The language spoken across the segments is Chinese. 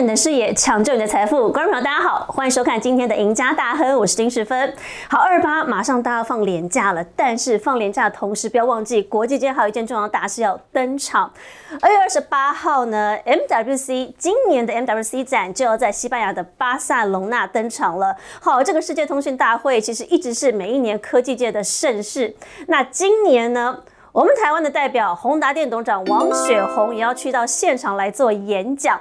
你的视野，抢救你的财富。观众朋友，大家好，欢迎收看今天的赢家大亨，我是丁世芬。好，二八马上大家放年假了，但是放年假的同时，不要忘记国际间还有一件重要大事要登场。二月二十八号呢，MWC 今年的 MWC 展就要在西班牙的巴塞隆纳登场了。好，这个世界通讯大会其实一直是每一年科技界的盛事。那今年呢？我们台湾的代表宏达电董事长王雪红也要去到现场来做演讲。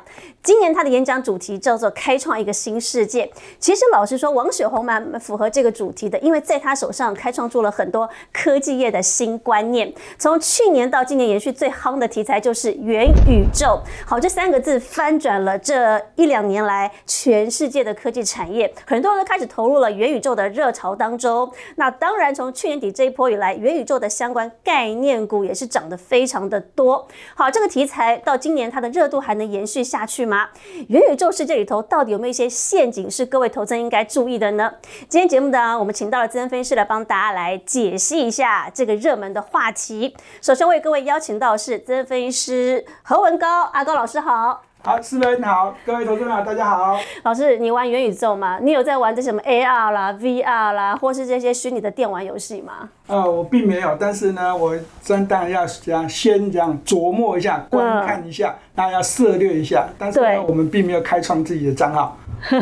今年他的演讲主题叫做“开创一个新世界”。其实老实说，王雪红蛮符合这个主题的，因为在他手上开创出了很多科技业的新观念。从去年到今年，延续最夯的题材就是元宇宙。好，这三个字翻转了这一两年来全世界的科技产业，很多人都开始投入了元宇宙的热潮当中。那当然，从去年底这一波以来，元宇宙的相关概念股也是涨得非常的多。好，这个题材到今年它的热度还能延续下去吗？元宇宙世界里头到底有没有一些陷阱是各位投资人应该注意的呢？今天节目呢，我们请到了资深分析师来帮大家来解析一下这个热门的话题。首先为各位邀请到是资深分析师何文高阿高老师好。好，四人好，各位投资者大家好。老师，你玩元宇宙吗？你有在玩这什么 AR 啦、VR 啦，或是这些虚拟的电玩游戏吗？呃，我并没有，但是呢，我真当然要这样先这样琢磨一下、观看一下，当然要涉略一下。但是呢，我们并没有开创自己的账号。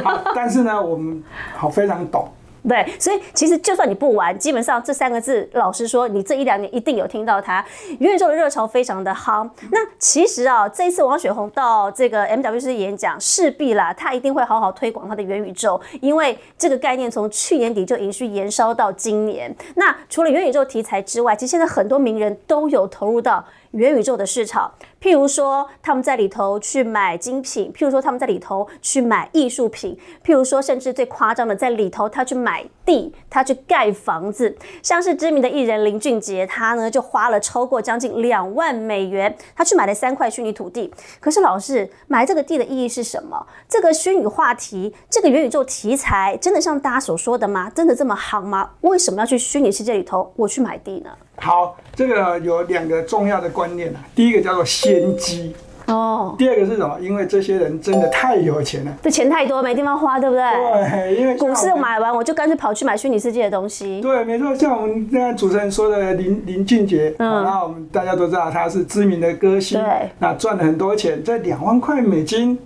好，但是呢，我们好非常懂。对，所以其实就算你不玩，基本上这三个字，老实说，你这一两年一定有听到它。元宇宙的热潮非常的夯。那其实啊，这一次王雪红到这个 MWC 演讲，势必啦，他一定会好好推广他的元宇宙，因为这个概念从去年底就延续延烧到今年。那除了元宇宙题材之外，其实现在很多名人都有投入到。元宇宙的市场，譬如说他们在里头去买精品，譬如说他们在里头去买艺术品，譬如说甚至最夸张的，在里头他去买地，他去盖房子。像是知名的艺人林俊杰，他呢就花了超过将近两万美元，他去买了三块虚拟土地。可是老师买这个地的意义是什么？这个虚拟话题，这个元宇宙题材，真的像大家所说的吗？真的这么夯吗？为什么要去虚拟世界里头我去买地呢？好，这个有两个重要的观念啊。第一个叫做先机哦，第二个是什么？因为这些人真的太有钱了，这钱太多没地方花，对不对？对，因为股市买完，我就干脆跑去买虚拟世界的东西。对，没错，像我们刚才主持人说的林林俊杰，嗯，那我们大家都知道他是知名的歌星，对，那赚了很多钱，在两万块美金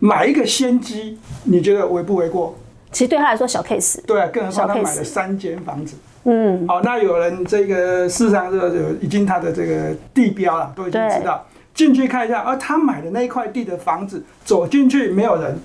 买一个先机，你觉得为不为过？其实对他来说小 case，对，更何况他买了三间房子。嗯，好，那有人这个市场这个已经他的这个地标了，都已经知道，进去看一下，而他买的那一块地的房子，走进去没有人。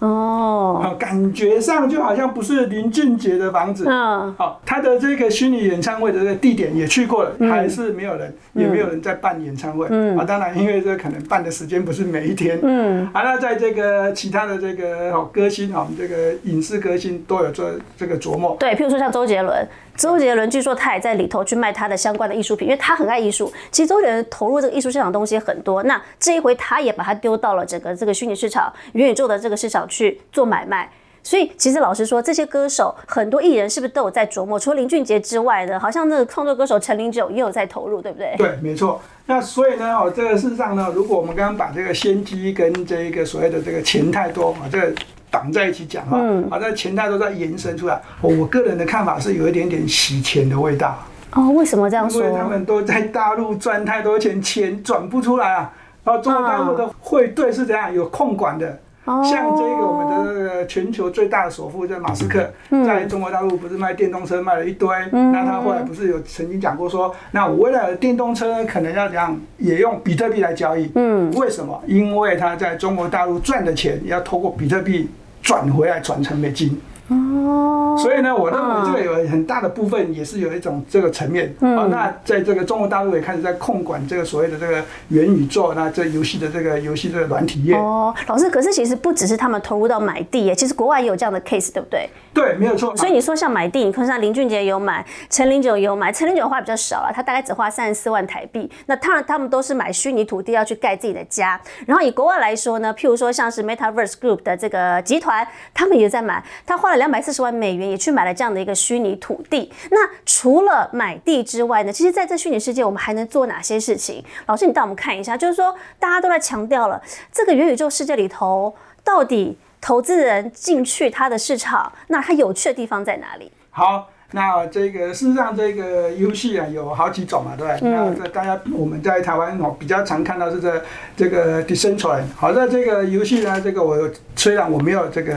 哦，感觉上就好像不是林俊杰的房子。嗯，好，他的这个虚拟演唱会的这个地点也去过了，还是没有人，也没有人在办演唱会。嗯，啊，当然，因为这可能办的时间不是每一天。嗯，啊，那在这个其他的这个哦歌星哦，这个影视歌星都有做这个琢磨。对，譬如说像周杰伦。周杰伦据说他也在里头去卖他的相关的艺术品，因为他很爱艺术。其实周杰伦投入这个艺术市场东西很多，那这一回他也把它丢到了整个这个虚拟市场、元宇宙的这个市场去做买卖。所以其实老实说，这些歌手很多艺人是不是都有在琢磨？除了林俊杰之外的，好像那个创作歌手陈零九也有在投入，对不对？对，没错。那所以呢，哦，这个事实上呢，如果我们刚刚把这个先机跟这一个所谓的这个钱太多啊，这个。绑在一起讲哈，好，在钱袋都在延伸出来。我个人的看法是有一点点洗钱的味道。哦，为什么这样说？因为他们都在大陆赚太多钱，钱转不出来啊。然后中国大陆的汇兑是怎样？有控管的。像这个我们的这个全球最大的首富，在马斯克，在中国大陆不是卖电动车卖了一堆，那他后来不是有曾经讲过说，那我为了电动车可能要怎样，也用比特币来交易。嗯，为什么？因为他在中国大陆赚的钱要透过比特币。转回来转成美金。哦，所以呢，我认为这个有很大的部分也是有一种这个层面啊。那在这个中国大陆也开始在控管这个所谓的这个元宇宙，那这游戏的这个游戏的软体业哦。老师，可是其实不只是他们投入到买地耶，其实国外也有这样的 case，对不对？对，没有错。所以你说像买地，你看像林俊杰有买，陈林九有买，陈林九花比较少啊，他大概只花三十四万台币。那当然他们都是买虚拟土地要去盖自己的家。然后以国外来说呢，譬如说像是 MetaVerse Group 的这个集团，他们也在买，他花了两百四十万美元也去买了这样的一个虚拟土地。那除了买地之外呢，其实在这虚拟世界我们还能做哪些事情？老师，你带我们看一下，就是说大家都在强调了这个元宇宙世界里头。到底投资人进去它的市场，那它有趣的地方在哪里？好。那这个事实上，这个游戏啊有好几种嘛，对不对？那这大家我们在台湾哦比较常看到是这这个 decently。好在这个游戏呢，这个我虽然我没有这个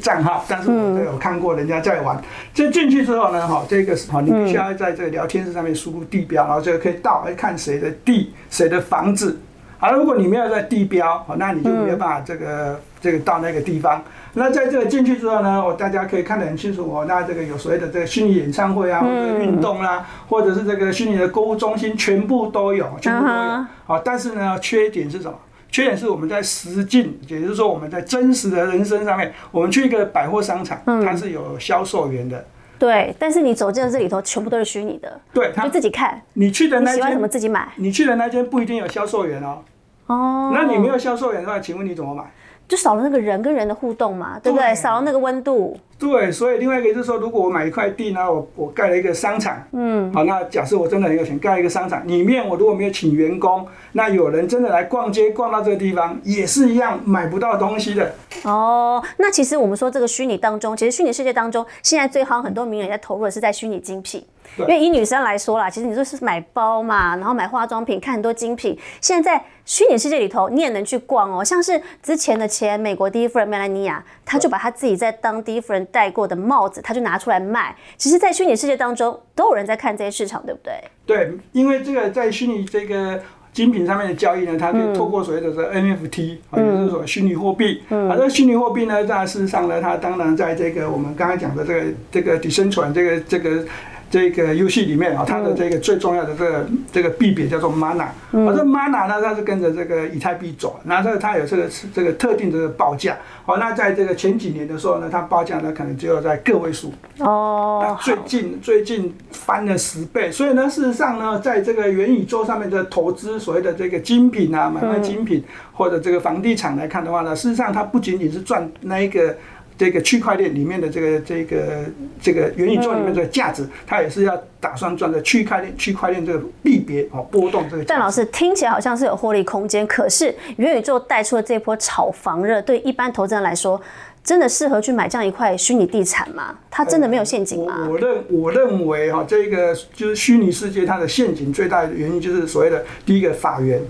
账号，但是我都有看过人家在玩。这进去之后呢，哈，这个哈，你必须要在这个聊天室上面输入地标，然后这个可以到来看谁的地、谁的房子。好了，如果你没有在地标，好，那你就没有办法这个这个到那个地方。那在这个进去之后呢，我大家可以看得很清楚哦。那这个有所谓的这个虚拟演唱会啊，或者运动啦，或者是这个虚拟的购物中心，全部都有，全部都有。好，但是呢，缺点是什么？缺点是我们在实境，也就是说我们在真实的人生上面，我们去一个百货商场，它是有销售员的。对，但是你走进了这里头，全部都是虚拟的。对，就自己看。你去的那间什么自己买？你去的那间不一定有销售员哦。哦。那你没有销售员的话，请问你怎么买？就少了那个人跟人的互动嘛，对不对？少了那个温度。对，所以另外一个就是说，如果我买一块地呢，我我盖了一个商场，嗯，好，那假设我真的很有钱，盖一个商场，里面我如果没有请员工，那有人真的来逛街逛到这个地方，也是一样买不到东西的。哦，那其实我们说这个虚拟当中，其实虚拟世界当中，现在最好很多名人在投入的是在虚拟精品。因为以女生来说啦，其实你就是买包嘛，然后买化妆品，看很多精品。现在在虚拟世界里头，你也能去逛哦。像是之前的前美国第一夫人梅兰妮亚，她就把她自己在当第一夫人戴过的帽子，她就拿出来卖。其实，在虚拟世界当中，都有人在看这些市场，对不对？对，因为这个在虚拟这个精品上面的交易呢，它可以透过所谓的这 NFT，啊，也就是说虚拟货币。啊，这虚拟货币呢，在事实上呢，它当然在这个我们刚才讲的这个这个底生存这个这个。这个游戏里面啊，它的这个最重要的这个这个币别叫做 mana，而这 mana 呢，它是跟着这个以太币走，那这它有这个这个特定的报价。好，那在这个前几年的时候呢，它报价呢可能就要在个位数。哦。最近最近翻了十倍，所以呢，事实上呢，在这个元宇宙上面的投资，所谓的这个精品啊，买卖精品或者这个房地产来看的话呢，事实上它不仅仅是赚那一个。这个区块链里面的这个这个这个元宇宙里面的价值，它也是要打算赚的区块链区块链这个币别哦波动这个。但老师听起来好像是有获利空间，可是元宇宙带出的这波炒房热，对一般投资人来说，真的适合去买这样一块虚拟地产吗？它真的没有陷阱吗？我认我认为哈，这个就是虚拟世界它的陷阱最大的原因就是所谓的第一个法源，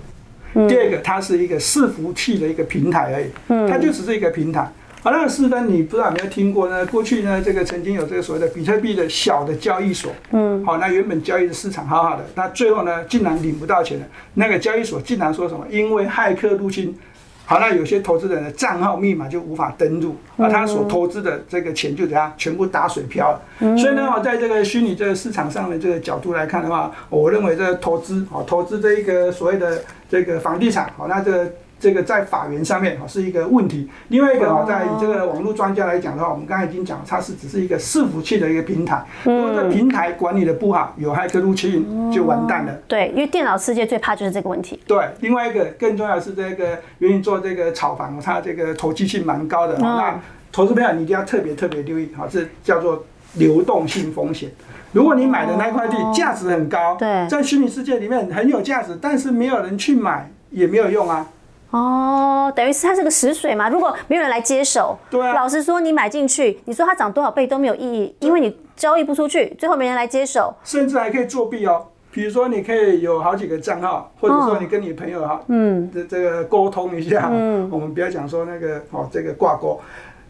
第二个它是一个伺服器的一个平台而已，它就只是一个平台。好，那个四分你不知道有没有听过呢？过去呢，这个曾经有这个所谓的比特币的小的交易所，嗯，好，那原本交易的市场好好的，那最后呢，竟然领不到钱了。那个交易所竟然说什么？因为骇客入侵，好，那有些投资人的账号密码就无法登录，而他所投资的这个钱就怎样，全部打水漂了。嗯所以呢，我在这个虚拟这个市场上的这个角度来看的话，我认为这个投资，好，投资这一个所谓的这个房地产，好，那这个。这个在法源上面哈是一个问题。另外一个哈，在以这个网络专家来讲的话，我们刚才已经讲，它是只是一个伺服器的一个平台。如果这平台管理的不好，有害客入侵就完蛋了。对，因为电脑世界最怕就是这个问题。对，另外一个更重要的是这个愿意做这个炒房，它这个投机性蛮高的。那投资朋友你一定要特别特别留意哈，这叫做流动性风险。如果你买的那块地价值很高，对，在虚拟世界里面很有价值，但是没有人去买也没有用啊。哦，等于是它是个死水嘛？如果没有人来接手，对啊。老实说，你买进去，你说它涨多少倍都没有意义，因为你交易不出去，最后没人来接手。甚至还可以作弊哦，比如说你可以有好几个账号，或者说你跟你朋友哈，嗯，这这个沟通一下，嗯，我们不要讲说那个哦，这个挂钩，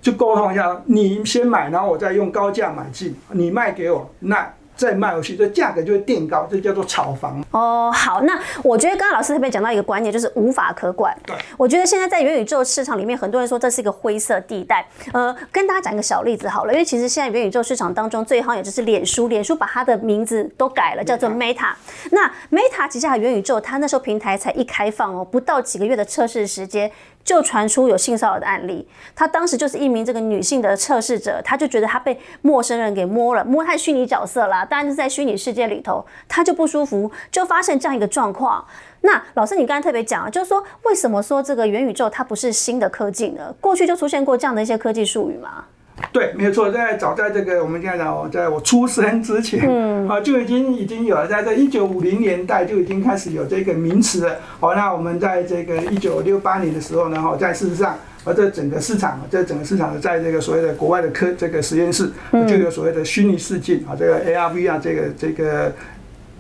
就沟通一下，你先买，然后我再用高价买进，你卖给我，那。再卖回去，这价格就会垫高，这叫做炒房。哦，好，那我觉得刚刚老师特别讲到一个观念，就是无法可管。对，我觉得现在在元宇宙市场里面，很多人说这是一个灰色地带。呃，跟大家讲一个小例子好了，因为其实现在元宇宙市场当中最好也就是脸书，脸书把它的名字都改了，叫做 Meta。那 Meta 旗下的元宇宙，它那时候平台才一开放哦，不到几个月的测试时间。就传出有性骚扰的案例，她当时就是一名这个女性的测试者，她就觉得她被陌生人给摸了，摸她虚拟角色啦，当然是在虚拟世界里头，她就不舒服，就发现这样一个状况。那老师，你刚才特别讲啊，就是说为什么说这个元宇宙它不是新的科技呢？过去就出现过这样的一些科技术语吗？对，没有错，在早在这个我们现在讲，在我出生之前，嗯，啊，就已经已经有了，在这一九五零年代就已经开始有这个名词了。好，那我们在这个一九六八年的时候呢，哈，在事实上，而这整个市场，这整个市场的在这个所谓的国外的科这个实验室，就有所谓的虚拟世界啊，这个 ARV 啊这个这个。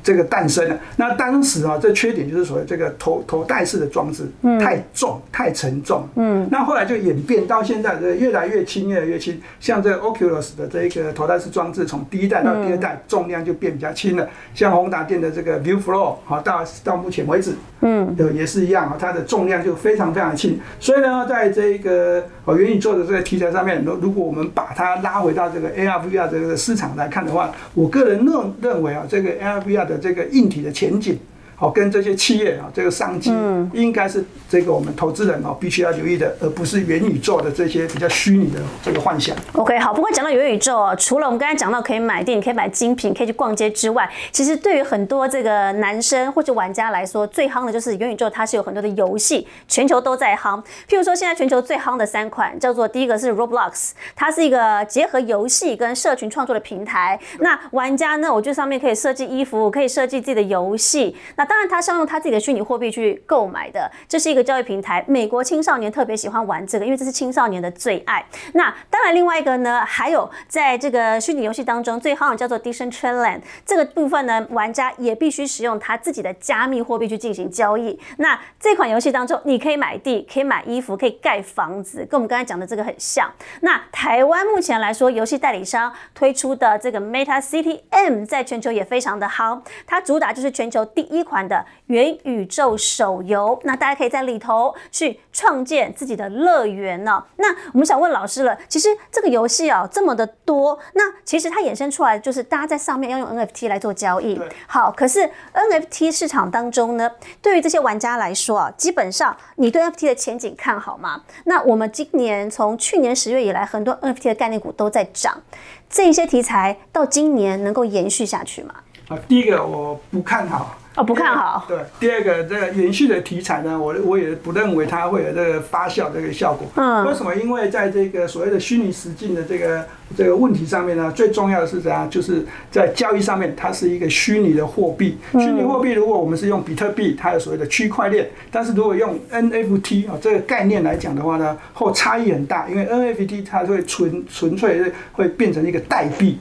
这个诞生了，那当时啊，这缺点就是所谓这个头头戴式的装置太重、太沉重。嗯，那后来就演变到现在，这越来越轻，越来越轻。像这个 Oculus 的这个头戴式装置，从第一代到第二代，重量就变比较轻了。像宏达电的这个 View Flow，好到到目前为止，嗯，也是一样啊，它的重量就非常非常轻。所以呢，在这个哦元宇宙的这个题材上面，如如果我们把它拉回到这个 AR、VR 这个市场来看的话，我个人认认为啊，这个 AR、VR 的这个硬体的前景。好，跟这些企业啊，这个商机应该是这个我们投资人啊必须要留意的，而不是元宇宙的这些比较虚拟的这个幻想。OK，好。不过讲到元宇宙啊，除了我们刚才讲到可以买电影、可以买精品、可以去逛街之外，其实对于很多这个男生或者玩家来说，最夯的就是元宇宙，它是有很多的游戏，全球都在夯。譬如说，现在全球最夯的三款叫做第一个是 Roblox，它是一个结合游戏跟社群创作的平台。那玩家呢，我觉得上面可以设计衣服，可以设计自己的游戏。那当然，他是要用他自己的虚拟货币去购买的，这是一个交易平台。美国青少年特别喜欢玩这个，因为这是青少年的最爱。那当然，另外一个呢，还有在这个虚拟游戏当中最好叫做 Decentraland 这个部分呢，玩家也必须使用他自己的加密货币去进行交易。那这款游戏当中，你可以买地，可以买衣服，可以盖房子，跟我们刚才讲的这个很像。那台湾目前来说，游戏代理商推出的这个 Meta City M 在全球也非常的好，它主打就是全球第一款的。元宇宙手游，那大家可以在里头去创建自己的乐园呢。那我们想问老师了，其实这个游戏啊这么的多，那其实它衍生出来就是大家在上面要用 NFT 来做交易。好，可是 NFT 市场当中呢，对于这些玩家来说啊，基本上你对 NFT 的前景看好吗？那我们今年从去年十月以来，很多 NFT 的概念股都在涨，这些题材到今年能够延续下去吗？啊，第一个我不看好。哦，不看好。对，第二个这个延续的题材呢，我我也不认为它会有这个发酵这个效果。嗯。为什么？因为在这个所谓的虚拟实境的这个这个问题上面呢，最重要的是怎样？就是在交易上面，它是一个虚拟的货币。虚拟货币，如果我们是用比特币，它有所谓的区块链；但是如果用 NFT 啊这个概念来讲的话呢，后差异很大，因为 NFT 它会纯纯粹会变成一个代币。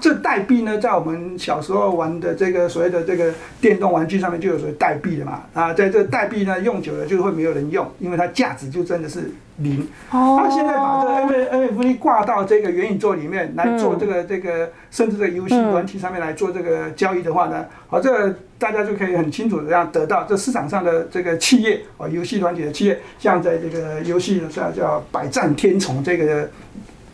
这代币呢，在我们小时候玩的这个所谓的这个电动玩具上面就有所谓代币的嘛啊，在这代币呢用久了就会没有人用，因为它价值就真的是零。哦，他现在把这个 N N F T 挂到这个元宇宙里面来做这个这个，甚至在游戏软体上面来做这个交易的话呢，好，这个大家就可以很清楚的这样得到这市场上的这个企业啊，游戏软体的企业，像在这个游戏的叫叫百战天虫这个。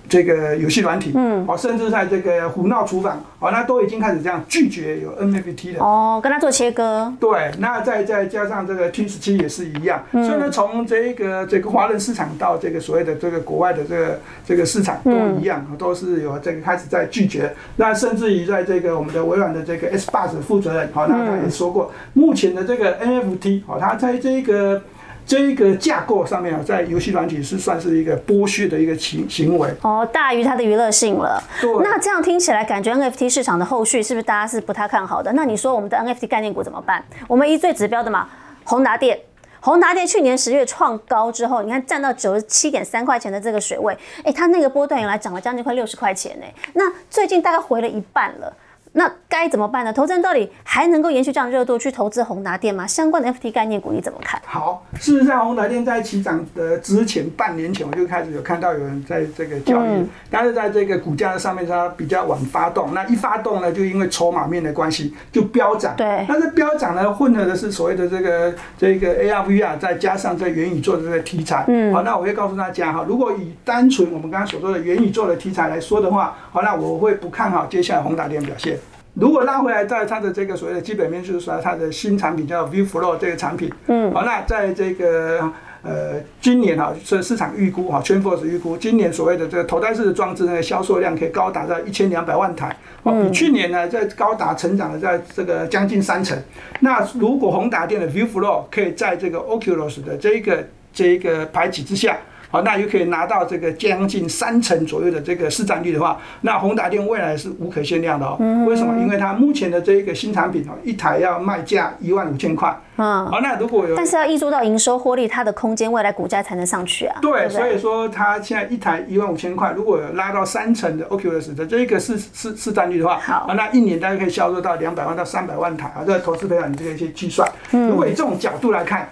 这个游戏软体，嗯，哦，甚至在这个胡闹厨房，哦，那都已经开始这样拒绝有 NFT 的，哦，跟他做切割。对，那再再加上这个 T 十七也是一样，所以呢，从这个这个华人市场到这个所谓的这个国外的这个这个市场都一样，都是有这个开始在拒绝。那甚至于在这个我们的微软的这个 S b u s 负责人，好，那他也说过，目前的这个 NFT，好，他在这个。这一个架构上面啊，在游戏软体是算是一个剥削的一个行行为哦，大于它的娱乐性了。对，那这样听起来，感觉 NFT 市场的后续是不是大家是不太看好的？那你说我们的 NFT 概念股怎么办？我们一最指标的嘛，宏达电，宏达电去年十月创高之后，你看站到九十七点三块钱的这个水位，哎，它那个波段原来涨了将近快六十块钱呢。那最近大概回了一半了。那该怎么办呢？投资人到底还能够延续这样热度去投资宏达电吗？相关的 FT 概念股你怎么看？好，事实上宏达电在起涨的之前半年前我就开始有看到有人在这个交易，但是在这个股价的上面它比较晚发动，那一发动呢，就因为筹码面的关系就飙涨。对，但是飙涨呢，混合的是所谓的这个这个 ARVR，再加上这元宇宙的这个题材。嗯，好，那我会告诉大家哈，如果以单纯我们刚刚所说的元宇宙的题材来说的话，好，那我会不看好接下来宏达电表现。如果拉回来，在它的这个所谓的基本面，就是说它的新产品叫 View Flow 这个产品，嗯，好，那在这个呃今年哈，是市场预估哈 a n f o r e 预估今年所谓的这个头戴式的装置呢，销售量可以高达到一千两百万台，哦，比去年呢在高达成长了在这个将近三成。那如果宏达电的 View Flow 可以在这个 Oculus 的这一个这一个排挤之下。好，那又可以拿到这个将近三成左右的这个市占率的话，那宏达电未来是无可限量的哦。为什么？因为它目前的这一个新产品哦，一台要卖价一万五千块。嗯，好，那如果有，但是要溢出到营收获利，它的空间未来股价才能上去啊。对，所以说它现在一台一万五千块，如果有拉到三成的 OQS 的这一个市市市占率的话，好，那一年大概可以销售到两百万到三百万台啊。这个投资培养，你这个一些计算，嗯如果以这种角度来看，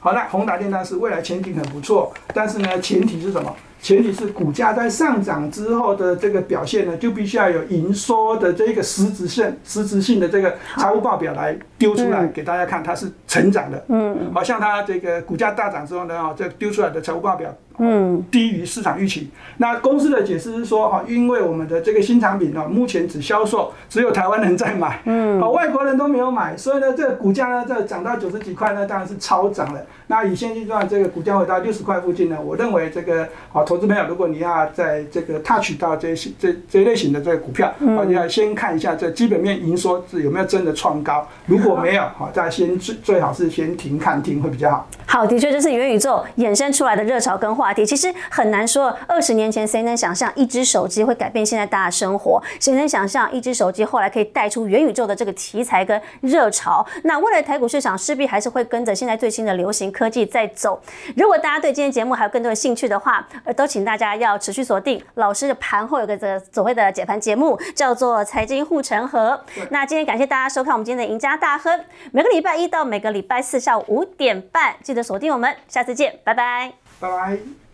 好，那宏达电当是未来前景很不错，但是呢，前提是什么？前提是股价在上涨之后的这个表现呢，就必须要有营收的这个实质性、实质性的这个财务报表来丢出来给大家看，它是成长的。嗯，好像它这个股价大涨之后呢，哦，这丢出来的财务报表。嗯，低于市场预期。那公司的解释是说，哈，因为我们的这个新产品呢，目前只销售只有台湾人在买，嗯，好，外国人都没有买，所以呢，这个股价呢，这涨到九十几块呢，当然是超涨了。那以现阶段这个股价回到六十块附近呢，我认为这个好投资朋友，如果你要在这个 touch 到这些这这类型的这个股票，好，你要先看一下这基本面营收是有没有真的创高，如果没有，好，再先最最好是先停看停会比较好。好，的确就是元宇宙衍生出来的热潮跟话题，其实很难说。二十年前谁能想象一只手机会改变现在大家生活？谁能想象一只手机后来可以带出元宇宙的这个题材跟热潮？那未来台股市场势必还是会跟着现在最新的流行科技在走。如果大家对今天节目还有更多的兴趣的话，呃，都请大家要持续锁定老师的盘后有个这所谓的解盘节目，叫做财经护城河。那今天感谢大家收看我们今天的赢家大亨，每个礼拜一到每个礼拜四下午五点半记得。锁定我们，下次见，拜拜，拜拜。